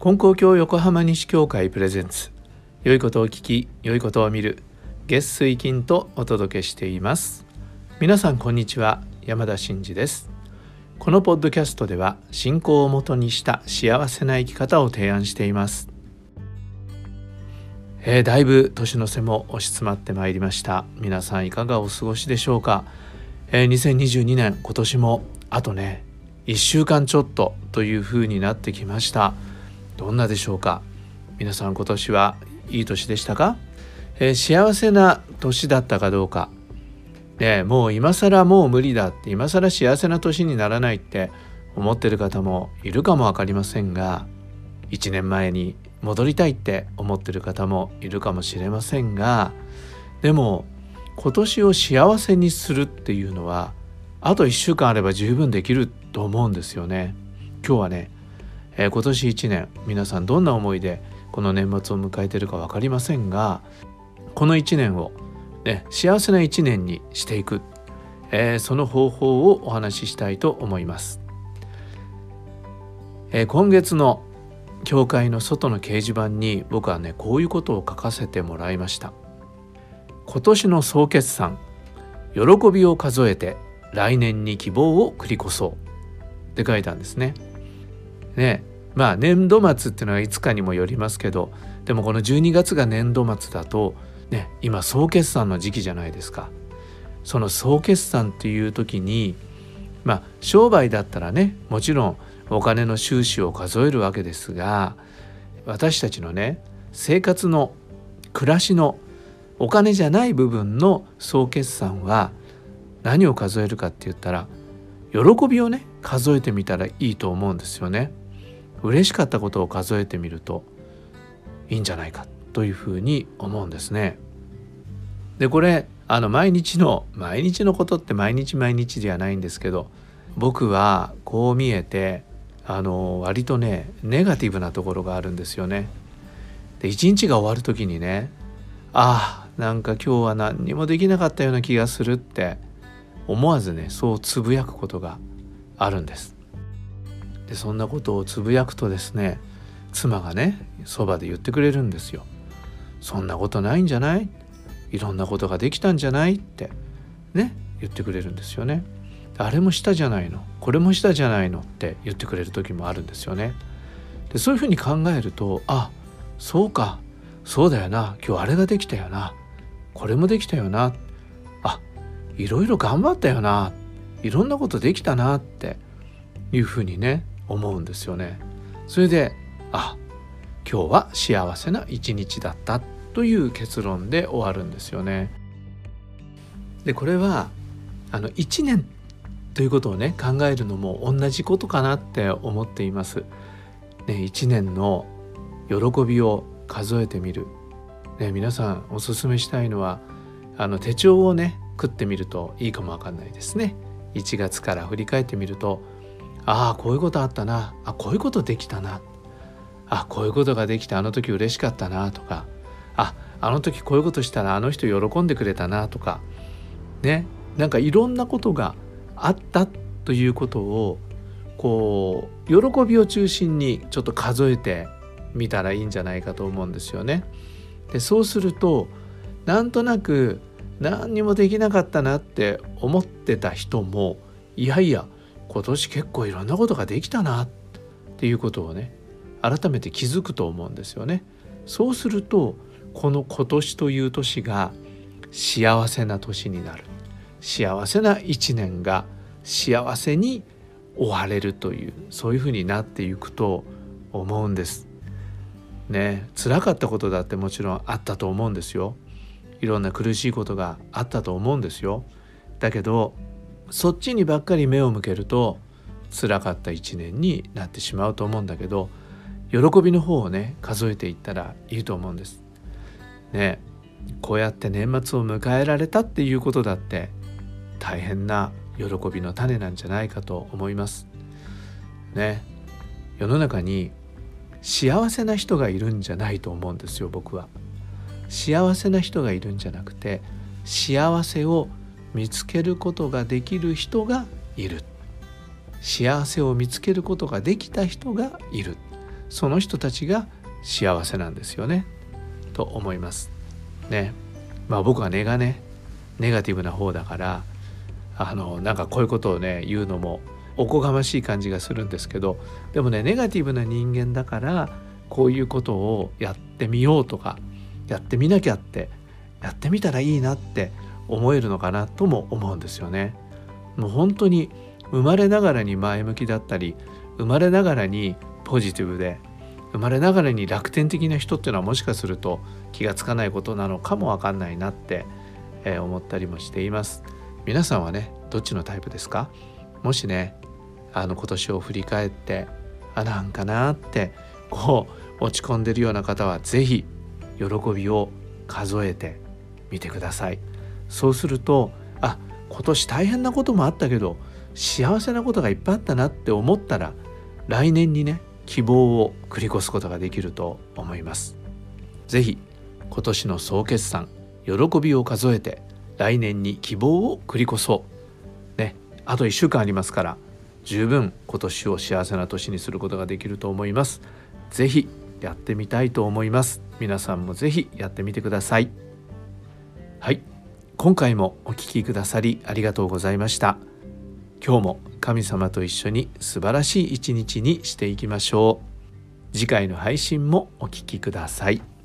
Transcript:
金光教横浜西教会プレゼンツ。良いことを聞き良いことを見る。月水金とお届けしています。皆さんこんにちは。山田真嗣です。このポッドキャストでは信仰をもとにした幸せな生き方を提案しています。えー、だいぶ年の瀬も押し詰まってまいりました。皆さんいかがお過ごしでしょうか、えー、2022年今年もあとね1週間ちょっとというふうになってきました。どんなでしょうか？皆さん今年はいい年でしたか、えー、幸せな年だったかどうか。ねもう今更もう無理だって今更幸せな年にならないって思ってる方もいるかも分かりませんが1年前に戻りたいって思ってる方もいるかもしれませんがでも今年を幸せにするっていうのはあと1週間あれば十分できると思うんですよね。今日はねえー、今年1年皆さんどんな思いでこの年末を迎えているか分かりませんがこの1年を、ね、幸せな1年にしていく、えー、その方法をお話ししたいと思います。えー、今月の教会の外の掲示板に僕はねこういうことを書かせてもらいました。今年の総決算喜びを数えて来年に希望を繰り越そうって書いたんですね。ねまあ年度末っていうのはいつかにもよりますけどでもこの12月が年度末だとね今総決算の時期じゃないですか。その総決算っていう時にまあ商売だったらねもちろんお金の収支を数えるわけですが私たちのね生活の暮らしのお金じゃない部分の総決算は何を数えるかって言ったら喜びをね数えてみたらいいと思うんですよね。嬉しかったことを数えてみるといいんじゃないかというふうに思うんですね。でこれあの毎日の毎日のことって毎日毎日ではないんですけど僕はこう見えてあの割とねネガティブなところがあるんですよね。で一日が終わる時にねああなんか今日は何にもできなかったような気がするって思わずねそうつぶやくことがあるんです。でそんなことをつぶやくとですね妻がねそばで言ってくれるんですよ。そんなことないんじゃない？いろんなことができたんじゃないってね言ってくれるんですよね。あれもしたじゃないの？これもしたじゃないの？って言ってくれる時もあるんですよね。でそういうふうに考えるとあそうか。そうだよな。今日あれができたよな。これもできたよな。あいろいろ頑張ったよな。いろんなことできたなっていうふうにね思うんですよね。それであ今日は幸せな一日だったという結論で終わるんですよね。でこれはあの1年ということをね考えるのも同じことかなって思っています。ね、1年の喜びを数えてみる、ね、皆さんおすすめしたいのはあの手帳をね食ってみるといいかもわかんないですね。1月から振り返ってみるとああこういうことあったな。あこういうことできたな。あこういうことができてあの時嬉しかったなとかああの時こういうことしたらあの人喜んでくれたなとか。ね。なんかいろんなことがあったということをこう喜びを中心にちょっと数えてみたらいいんじゃないかと思うんですよね。でそうするとなんとなく何にもできなかったなって思ってた人もいやいや今年結構いろんなことができたなっていうことをね改めて気づくと思うんですよね。そうするとこの今年という年が幸せな年になる幸せな一年が幸せに終われるというそういうふうになっていくと思うんです。ね辛かったことだってもちろんあったと思うんですよ。いろんな苦しいことがあったと思うんですよ。だけどそっちにばっかり目を向けると辛かった一年になってしまうと思うんだけど喜びの方をね数えていったらいいと思うんです。ねこうやって年末を迎えられたっていうことだって大変な喜びの種なんじゃないかと思います。ね世の中に幸せな人がいるんじゃないと思うんですよ僕は。幸せな人がいるんじゃなくて幸せを見つけることができる人がいる。幸せを見つけることができた人がいる。その人たちが幸せなんですよね。と思います。ね。まあ僕は根がねネガティブな方だからあのなんかこういうことをね言うのもおこがましい感じがするんですけどでもねネガティブな人間だからこういうことをやってみようとかやってみなきゃってやってみたらいいなって思えるのかなとも思うんですよね。もう本当に生まれながらに前向きだったり生まれながらにポジティブで生まれながらに楽天的な人っていうのはもしかすると気がつかないことなのかもわかんないなって、え、思ったりもしています。皆さんはねどっちのタイプですか？もしねあの今年を振り返ってあなんかなってこう落ち込んでるような方は是非喜びを数えてみてください。そうするとあ今年大変なこともあったけど幸せなことがいっぱいあったなって思ったら来年にね希望を繰り越すことができると思います。是非今年の総決算喜びを数えて来年に希望を繰り越そう。ねあと1週間ありますから十分今年を幸せな年にすることができると思います。是非やってみたいと思います。皆さんも是非やってみてください。はい。今回もお聴きくださりありがとうございました今日も神様と一緒に素晴らしい一日にしていきましょう次回の配信もお聴きください。